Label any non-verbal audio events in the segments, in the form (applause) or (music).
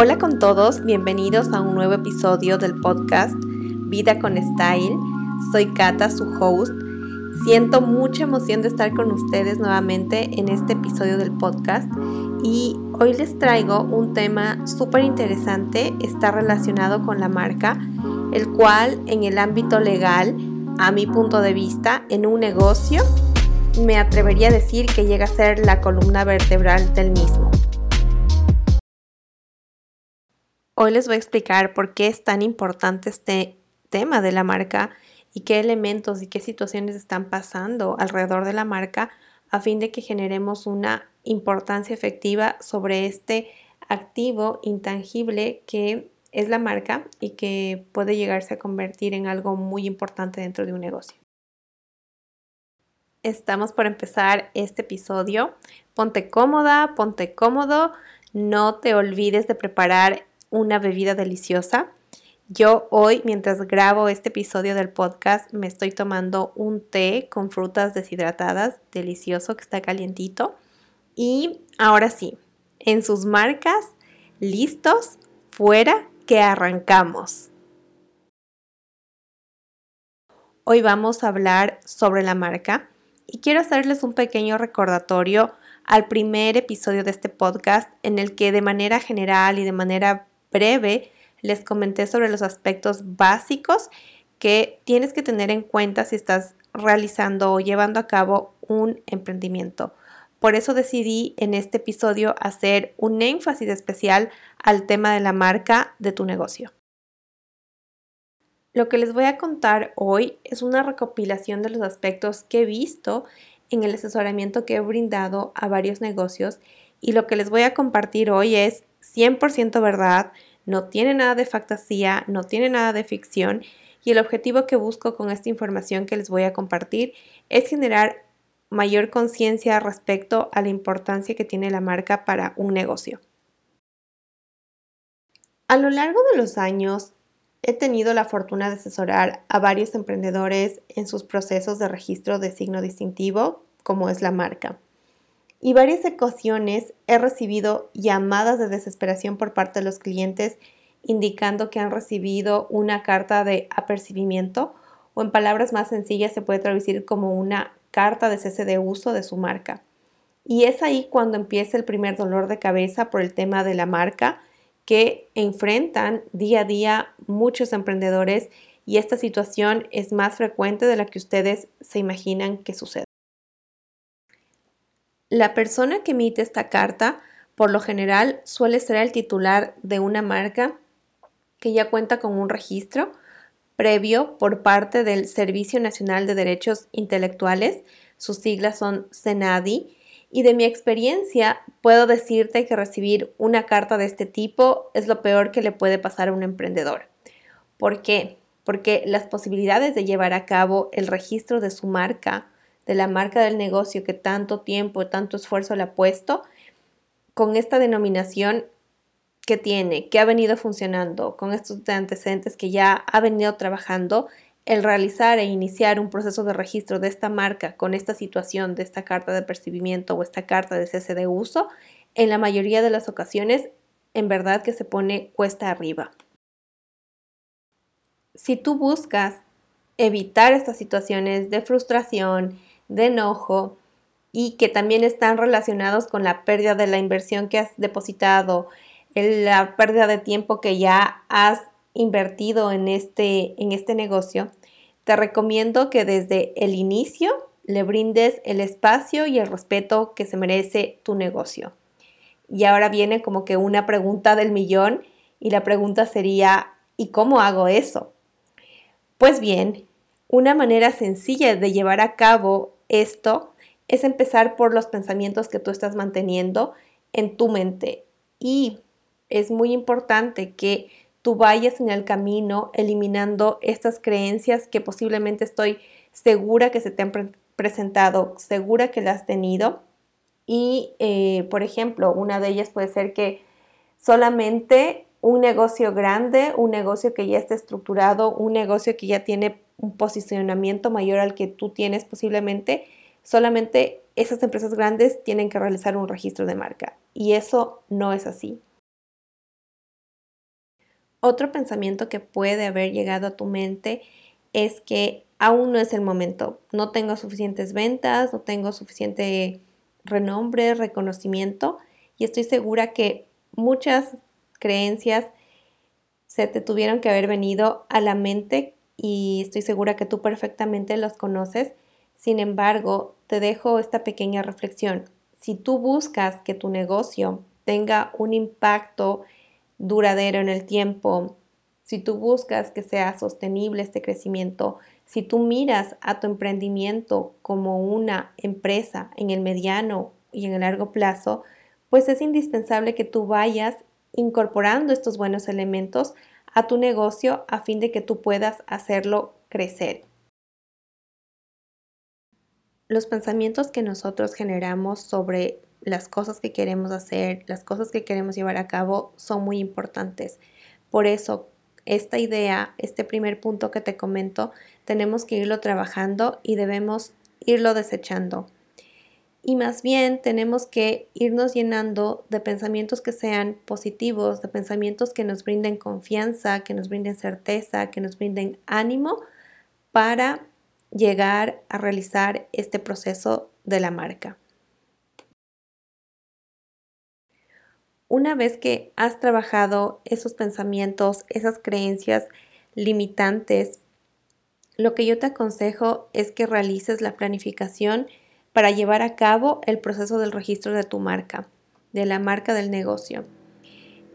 Hola con todos, bienvenidos a un nuevo episodio del podcast Vida con Style. Soy Kata, su host. Siento mucha emoción de estar con ustedes nuevamente en este episodio del podcast y hoy les traigo un tema súper interesante, está relacionado con la marca, el cual en el ámbito legal, a mi punto de vista, en un negocio, me atrevería a decir que llega a ser la columna vertebral del mismo. Hoy les voy a explicar por qué es tan importante este tema de la marca y qué elementos y qué situaciones están pasando alrededor de la marca a fin de que generemos una importancia efectiva sobre este activo intangible que es la marca y que puede llegarse a convertir en algo muy importante dentro de un negocio. Estamos por empezar este episodio. Ponte cómoda, ponte cómodo. No te olvides de preparar una bebida deliciosa. Yo hoy, mientras grabo este episodio del podcast, me estoy tomando un té con frutas deshidratadas, delicioso, que está calientito. Y ahora sí, en sus marcas, listos, fuera, que arrancamos. Hoy vamos a hablar sobre la marca y quiero hacerles un pequeño recordatorio al primer episodio de este podcast en el que de manera general y de manera breve les comenté sobre los aspectos básicos que tienes que tener en cuenta si estás realizando o llevando a cabo un emprendimiento. Por eso decidí en este episodio hacer un énfasis especial al tema de la marca de tu negocio. Lo que les voy a contar hoy es una recopilación de los aspectos que he visto en el asesoramiento que he brindado a varios negocios y lo que les voy a compartir hoy es 100% verdad, no tiene nada de fantasía, no tiene nada de ficción y el objetivo que busco con esta información que les voy a compartir es generar mayor conciencia respecto a la importancia que tiene la marca para un negocio. A lo largo de los años he tenido la fortuna de asesorar a varios emprendedores en sus procesos de registro de signo distintivo, como es la marca y varias ocasiones he recibido llamadas de desesperación por parte de los clientes indicando que han recibido una carta de apercibimiento o en palabras más sencillas se puede traducir como una carta de cese de uso de su marca. Y es ahí cuando empieza el primer dolor de cabeza por el tema de la marca que enfrentan día a día muchos emprendedores y esta situación es más frecuente de la que ustedes se imaginan que sucede. La persona que emite esta carta, por lo general, suele ser el titular de una marca que ya cuenta con un registro previo por parte del Servicio Nacional de Derechos Intelectuales, sus siglas son CENADI, y de mi experiencia puedo decirte que recibir una carta de este tipo es lo peor que le puede pasar a un emprendedor. ¿Por qué? Porque las posibilidades de llevar a cabo el registro de su marca de la marca del negocio que tanto tiempo, tanto esfuerzo le ha puesto, con esta denominación que tiene, que ha venido funcionando, con estos antecedentes que ya ha venido trabajando, el realizar e iniciar un proceso de registro de esta marca con esta situación de esta carta de percibimiento o esta carta de cese de uso, en la mayoría de las ocasiones, en verdad que se pone cuesta arriba. Si tú buscas evitar estas situaciones de frustración, de enojo y que también están relacionados con la pérdida de la inversión que has depositado, la pérdida de tiempo que ya has invertido en este, en este negocio, te recomiendo que desde el inicio le brindes el espacio y el respeto que se merece tu negocio. Y ahora viene como que una pregunta del millón y la pregunta sería, ¿y cómo hago eso? Pues bien, una manera sencilla de llevar a cabo esto es empezar por los pensamientos que tú estás manteniendo en tu mente. Y es muy importante que tú vayas en el camino eliminando estas creencias que posiblemente estoy segura que se te han presentado, segura que las has tenido. Y, eh, por ejemplo, una de ellas puede ser que solamente un negocio grande, un negocio que ya esté estructurado, un negocio que ya tiene un posicionamiento mayor al que tú tienes posiblemente, solamente esas empresas grandes tienen que realizar un registro de marca y eso no es así. Otro pensamiento que puede haber llegado a tu mente es que aún no es el momento, no tengo suficientes ventas, no tengo suficiente renombre, reconocimiento y estoy segura que muchas creencias se te tuvieron que haber venido a la mente y estoy segura que tú perfectamente los conoces. Sin embargo, te dejo esta pequeña reflexión. Si tú buscas que tu negocio tenga un impacto duradero en el tiempo, si tú buscas que sea sostenible este crecimiento, si tú miras a tu emprendimiento como una empresa en el mediano y en el largo plazo, pues es indispensable que tú vayas incorporando estos buenos elementos a tu negocio a fin de que tú puedas hacerlo crecer. Los pensamientos que nosotros generamos sobre las cosas que queremos hacer, las cosas que queremos llevar a cabo son muy importantes. Por eso, esta idea, este primer punto que te comento, tenemos que irlo trabajando y debemos irlo desechando y más bien tenemos que irnos llenando de pensamientos que sean positivos, de pensamientos que nos brinden confianza, que nos brinden certeza, que nos brinden ánimo para llegar a realizar este proceso de la marca. Una vez que has trabajado esos pensamientos, esas creencias limitantes, lo que yo te aconsejo es que realices la planificación para llevar a cabo el proceso del registro de tu marca, de la marca del negocio.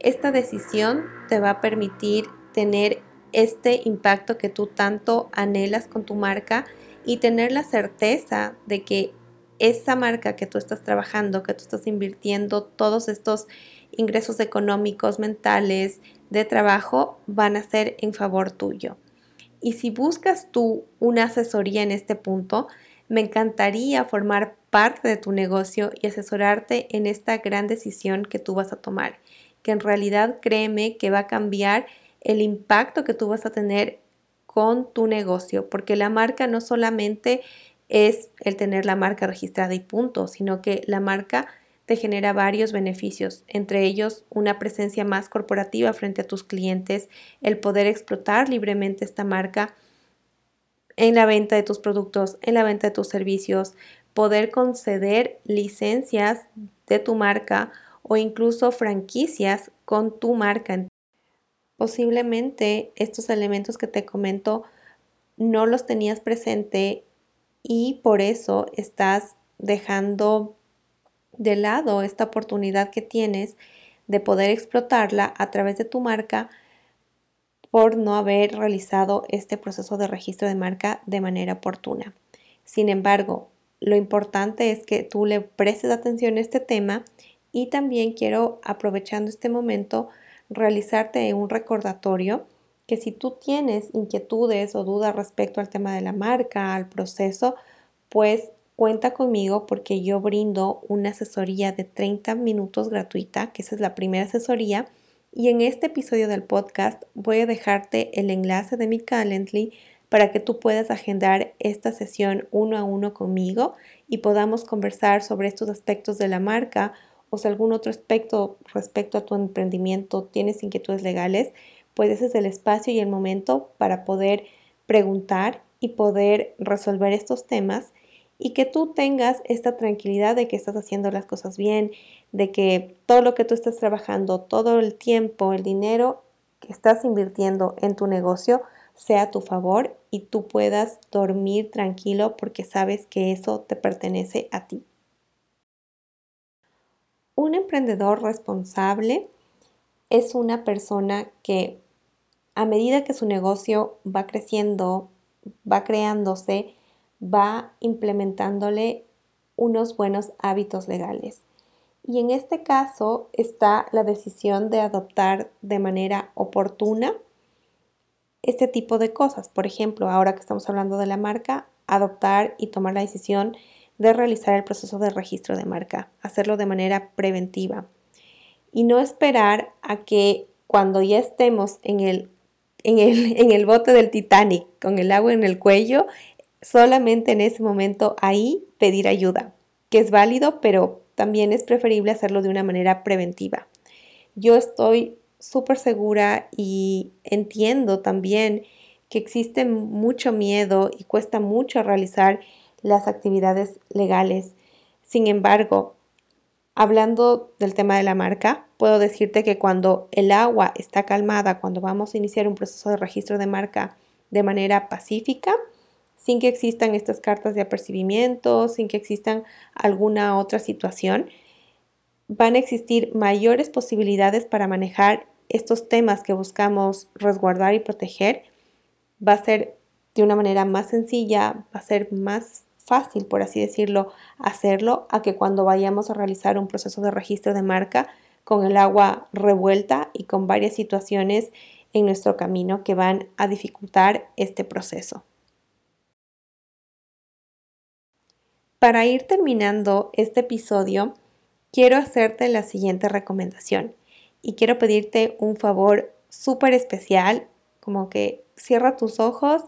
Esta decisión te va a permitir tener este impacto que tú tanto anhelas con tu marca y tener la certeza de que esa marca que tú estás trabajando, que tú estás invirtiendo, todos estos ingresos económicos, mentales, de trabajo, van a ser en favor tuyo. Y si buscas tú una asesoría en este punto, me encantaría formar parte de tu negocio y asesorarte en esta gran decisión que tú vas a tomar, que en realidad créeme que va a cambiar el impacto que tú vas a tener con tu negocio, porque la marca no solamente es el tener la marca registrada y punto, sino que la marca te genera varios beneficios, entre ellos una presencia más corporativa frente a tus clientes, el poder explotar libremente esta marca en la venta de tus productos, en la venta de tus servicios, poder conceder licencias de tu marca o incluso franquicias con tu marca. Posiblemente estos elementos que te comento no los tenías presente y por eso estás dejando de lado esta oportunidad que tienes de poder explotarla a través de tu marca por no haber realizado este proceso de registro de marca de manera oportuna. Sin embargo, lo importante es que tú le prestes atención a este tema y también quiero, aprovechando este momento, realizarte un recordatorio que si tú tienes inquietudes o dudas respecto al tema de la marca, al proceso, pues cuenta conmigo porque yo brindo una asesoría de 30 minutos gratuita, que esa es la primera asesoría y en este episodio del podcast voy a dejarte el enlace de mi Calendly para que tú puedas agendar esta sesión uno a uno conmigo y podamos conversar sobre estos aspectos de la marca o si algún otro aspecto respecto a tu emprendimiento tienes inquietudes legales, pues ese es el espacio y el momento para poder preguntar y poder resolver estos temas y que tú tengas esta tranquilidad de que estás haciendo las cosas bien, de que todo lo que tú estás trabajando, todo el tiempo, el dinero que estás invirtiendo en tu negocio sea a tu favor y tú puedas dormir tranquilo porque sabes que eso te pertenece a ti. Un emprendedor responsable es una persona que a medida que su negocio va creciendo, va creándose, va implementándole unos buenos hábitos legales. Y en este caso está la decisión de adoptar de manera oportuna este tipo de cosas. Por ejemplo, ahora que estamos hablando de la marca, adoptar y tomar la decisión de realizar el proceso de registro de marca, hacerlo de manera preventiva y no esperar a que cuando ya estemos en el, en el, en el bote del Titanic con el agua en el cuello, solamente en ese momento ahí pedir ayuda, que es válido, pero también es preferible hacerlo de una manera preventiva. Yo estoy súper segura y entiendo también que existe mucho miedo y cuesta mucho realizar las actividades legales. Sin embargo, hablando del tema de la marca, puedo decirte que cuando el agua está calmada, cuando vamos a iniciar un proceso de registro de marca de manera pacífica, sin que existan estas cartas de apercibimiento, sin que existan alguna otra situación, van a existir mayores posibilidades para manejar estos temas que buscamos resguardar y proteger. Va a ser de una manera más sencilla, va a ser más fácil, por así decirlo, hacerlo a que cuando vayamos a realizar un proceso de registro de marca con el agua revuelta y con varias situaciones en nuestro camino que van a dificultar este proceso. Para ir terminando este episodio, quiero hacerte la siguiente recomendación y quiero pedirte un favor súper especial, como que cierra tus ojos,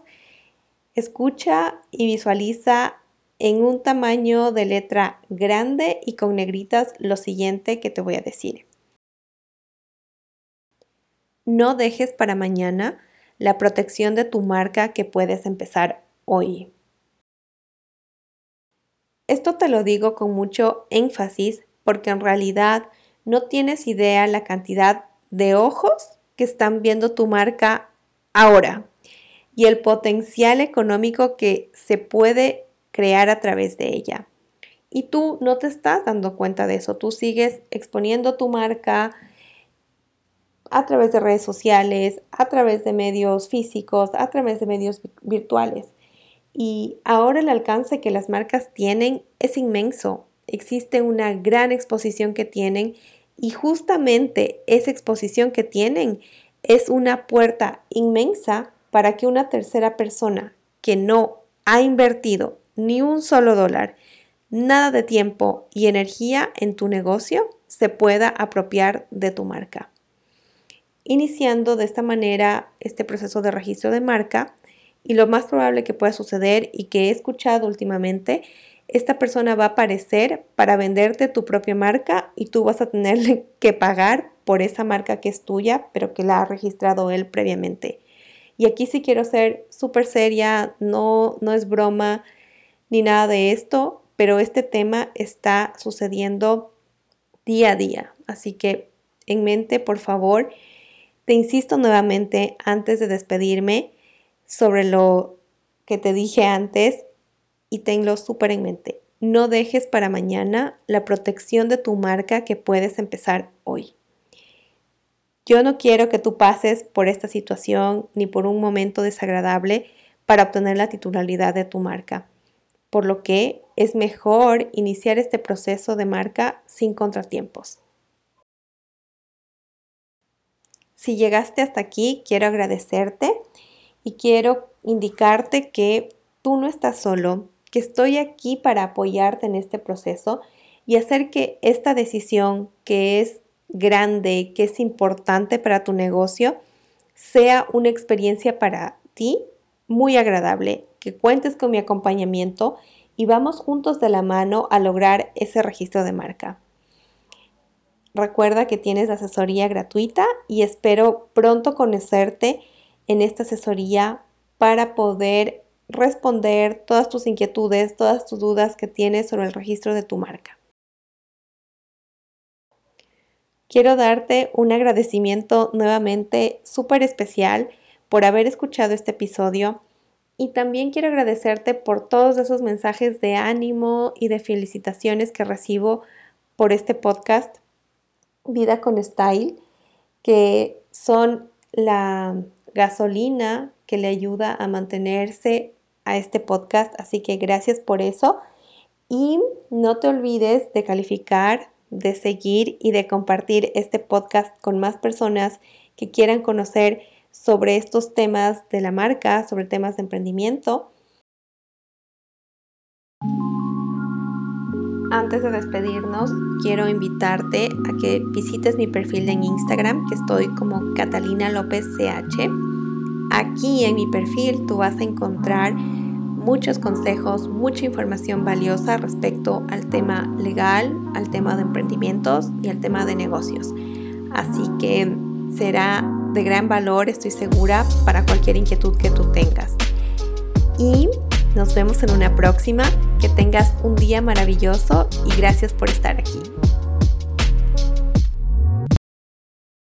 escucha y visualiza en un tamaño de letra grande y con negritas lo siguiente que te voy a decir. No dejes para mañana la protección de tu marca que puedes empezar hoy. Esto te lo digo con mucho énfasis porque en realidad no tienes idea la cantidad de ojos que están viendo tu marca ahora y el potencial económico que se puede crear a través de ella. Y tú no te estás dando cuenta de eso, tú sigues exponiendo tu marca a través de redes sociales, a través de medios físicos, a través de medios virtuales. Y ahora el alcance que las marcas tienen es inmenso. Existe una gran exposición que tienen y justamente esa exposición que tienen es una puerta inmensa para que una tercera persona que no ha invertido ni un solo dólar, nada de tiempo y energía en tu negocio, se pueda apropiar de tu marca. Iniciando de esta manera este proceso de registro de marca, y lo más probable que pueda suceder y que he escuchado últimamente, esta persona va a aparecer para venderte tu propia marca y tú vas a tener (laughs) que pagar por esa marca que es tuya, pero que la ha registrado él previamente. Y aquí sí quiero ser súper seria, no, no es broma ni nada de esto, pero este tema está sucediendo día a día. Así que en mente, por favor, te insisto nuevamente antes de despedirme, sobre lo que te dije antes y tenlo súper en mente. No dejes para mañana la protección de tu marca que puedes empezar hoy. Yo no quiero que tú pases por esta situación ni por un momento desagradable para obtener la titularidad de tu marca, por lo que es mejor iniciar este proceso de marca sin contratiempos. Si llegaste hasta aquí, quiero agradecerte y quiero indicarte que tú no estás solo, que estoy aquí para apoyarte en este proceso y hacer que esta decisión que es grande, que es importante para tu negocio, sea una experiencia para ti muy agradable, que cuentes con mi acompañamiento y vamos juntos de la mano a lograr ese registro de marca. Recuerda que tienes asesoría gratuita y espero pronto conocerte en esta asesoría para poder responder todas tus inquietudes, todas tus dudas que tienes sobre el registro de tu marca. Quiero darte un agradecimiento nuevamente súper especial por haber escuchado este episodio y también quiero agradecerte por todos esos mensajes de ánimo y de felicitaciones que recibo por este podcast Vida con Style, que son la gasolina que le ayuda a mantenerse a este podcast. Así que gracias por eso. Y no te olvides de calificar, de seguir y de compartir este podcast con más personas que quieran conocer sobre estos temas de la marca, sobre temas de emprendimiento. Antes de despedirnos, quiero invitarte a que visites mi perfil en Instagram, que estoy como Catalina López CH. Aquí en mi perfil tú vas a encontrar muchos consejos, mucha información valiosa respecto al tema legal, al tema de emprendimientos y al tema de negocios. Así que será de gran valor, estoy segura, para cualquier inquietud que tú tengas. Y nos vemos en una próxima. Que tengas un día maravilloso y gracias por estar aquí.